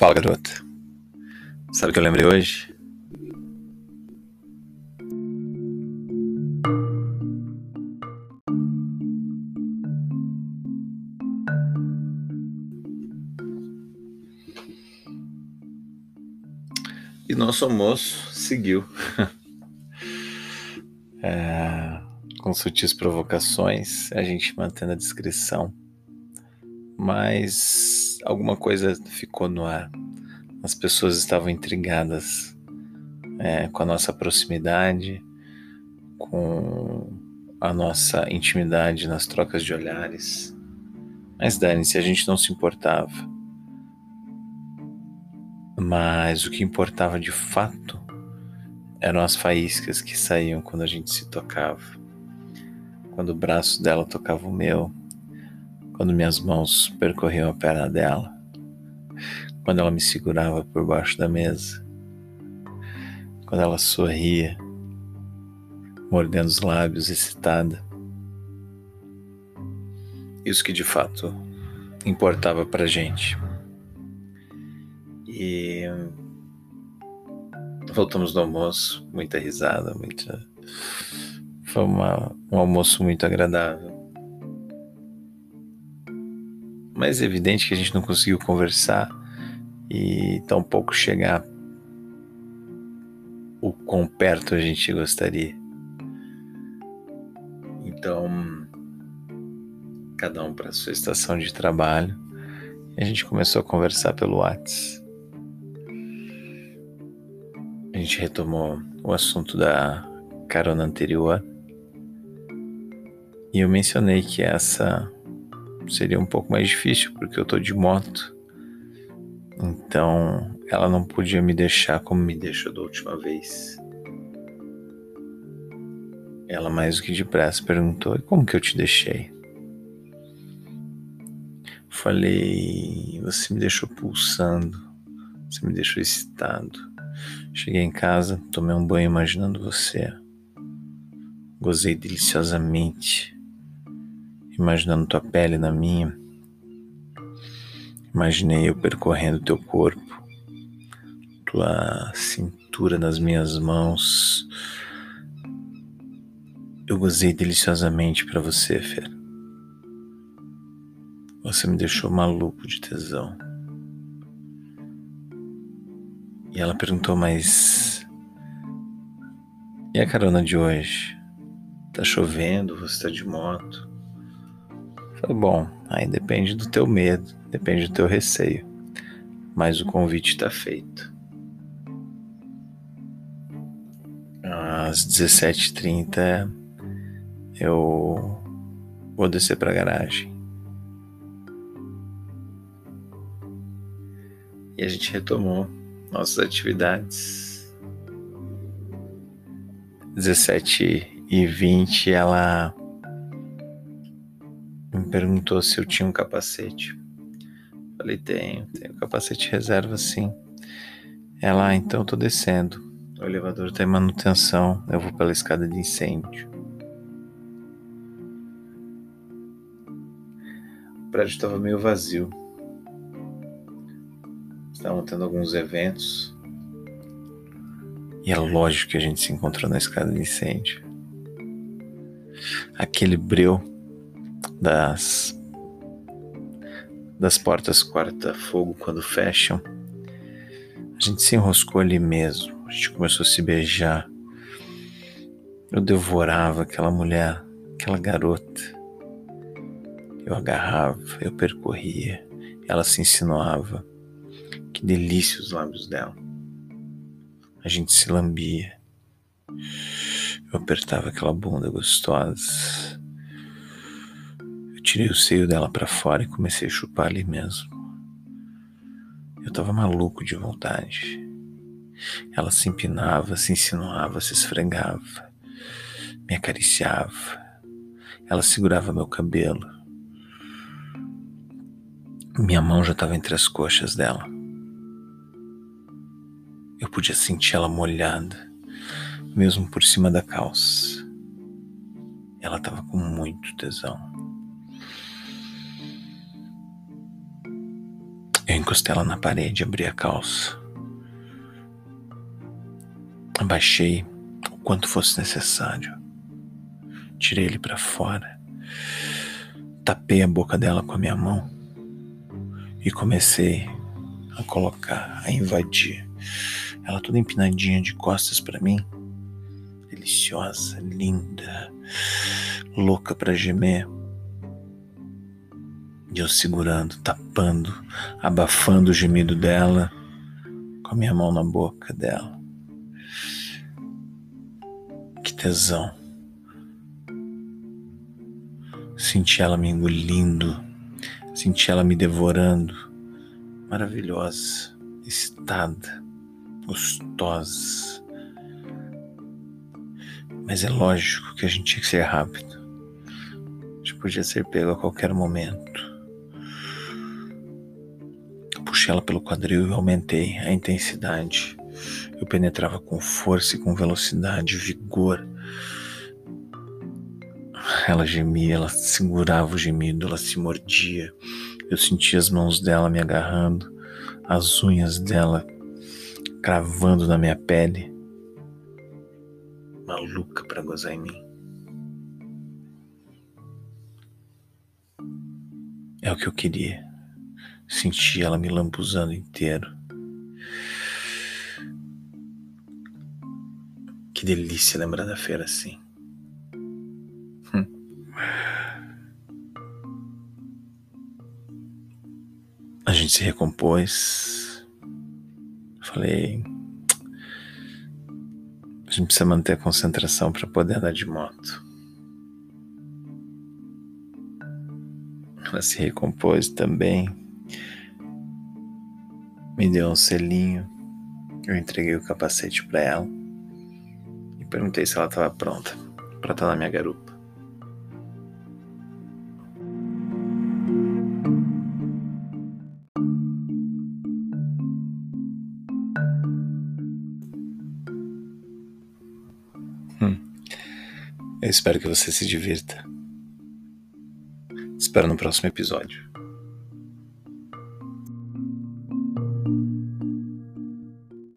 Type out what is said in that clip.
Fala, garota. Sabe o que eu lembrei hoje? E nosso almoço seguiu. é, com sutis provocações, a gente mantendo a descrição. Mas alguma coisa ficou no ar. As pessoas estavam intrigadas é, com a nossa proximidade, com a nossa intimidade nas trocas de olhares. Mas dane-se, a gente não se importava. Mas o que importava de fato eram as faíscas que saíam quando a gente se tocava. Quando o braço dela tocava o meu, quando minhas mãos percorriam a perna dela, quando ela me segurava por baixo da mesa, quando ela sorria, mordendo os lábios, excitada. Isso que de fato importava pra gente. E voltamos do almoço, muita risada, muita. Foi uma, um almoço muito agradável. Mas é evidente que a gente não conseguiu conversar e tampouco chegar o quão perto a gente gostaria. Então, cada um para sua estação de trabalho, e a gente começou a conversar pelo WhatsApp. A gente retomou o assunto da carona anterior. E eu mencionei que essa seria um pouco mais difícil, porque eu tô de moto. Então, ela não podia me deixar como me deixou da última vez. Ela, mais do que depressa, perguntou: E como que eu te deixei? Falei: Você me deixou pulsando, você me deixou excitado. Cheguei em casa, tomei um banho imaginando você. Gozei deliciosamente, imaginando tua pele na minha. Imaginei eu percorrendo teu corpo, tua cintura nas minhas mãos. Eu gozei deliciosamente para você, Fer. Você me deixou maluco de tesão. E ela perguntou, mas. E a carona de hoje? Tá chovendo, você tá de moto? Falei, bom, aí depende do teu medo, depende do teu receio. Mas o convite tá feito. Às 17h30 eu vou descer pra garagem. E a gente retomou nossas atividades. 17 e 20 ela perguntou se eu tinha um capacete. Falei, tenho, tenho capacete reserva sim. Ela, ah, então tô descendo. O elevador está em manutenção, eu vou pela escada de incêndio. O prédio estava meio vazio. Estavam tendo alguns eventos. E é lógico que a gente se encontrou na escada de incêndio. Aquele breu das das portas quarta-fogo quando fecham. A gente se enroscou ali mesmo. A gente começou a se beijar. Eu devorava aquela mulher, aquela garota. Eu agarrava, eu percorria, ela se insinuava. Que delícia os lábios dela. A gente se lambia. Eu apertava aquela bunda gostosa. Tirei o seio dela para fora e comecei a chupar ali mesmo. Eu tava maluco de vontade. Ela se empinava, se insinuava, se esfregava, me acariciava. Ela segurava meu cabelo. Minha mão já estava entre as coxas dela. Eu podia sentir ela molhada, mesmo por cima da calça. Ela estava com muito tesão. Eu encostei ela na parede, abri a calça. Abaixei o quanto fosse necessário. Tirei ele para fora. Tapei a boca dela com a minha mão e comecei a colocar, a invadir. Ela toda empinadinha de costas para mim, deliciosa, linda, louca para gemer. E eu segurando, tapando, abafando o gemido dela com a minha mão na boca dela. Que tesão. Senti ela me engolindo, senti ela me devorando. Maravilhosa, excitada, gostosa. Mas é lógico que a gente tinha que ser rápido. A gente podia ser pego a qualquer momento. Puxei ela pelo quadril e aumentei a intensidade. Eu penetrava com força e com velocidade, vigor. Ela gemia, ela segurava o gemido, ela se mordia. Eu sentia as mãos dela me agarrando, as unhas dela cravando na minha pele. Maluca para gozar em mim. É o que eu queria. Sentir ela me lambuzando inteiro. Que delícia lembrar da feira assim. A gente se recompôs. Falei. A gente precisa manter a concentração para poder andar de moto. Ela se recompôs também. Me deu um selinho. Eu entreguei o capacete para ela e perguntei se ela estava pronta para estar na minha garupa. Eu espero que você se divirta. Espero no próximo episódio.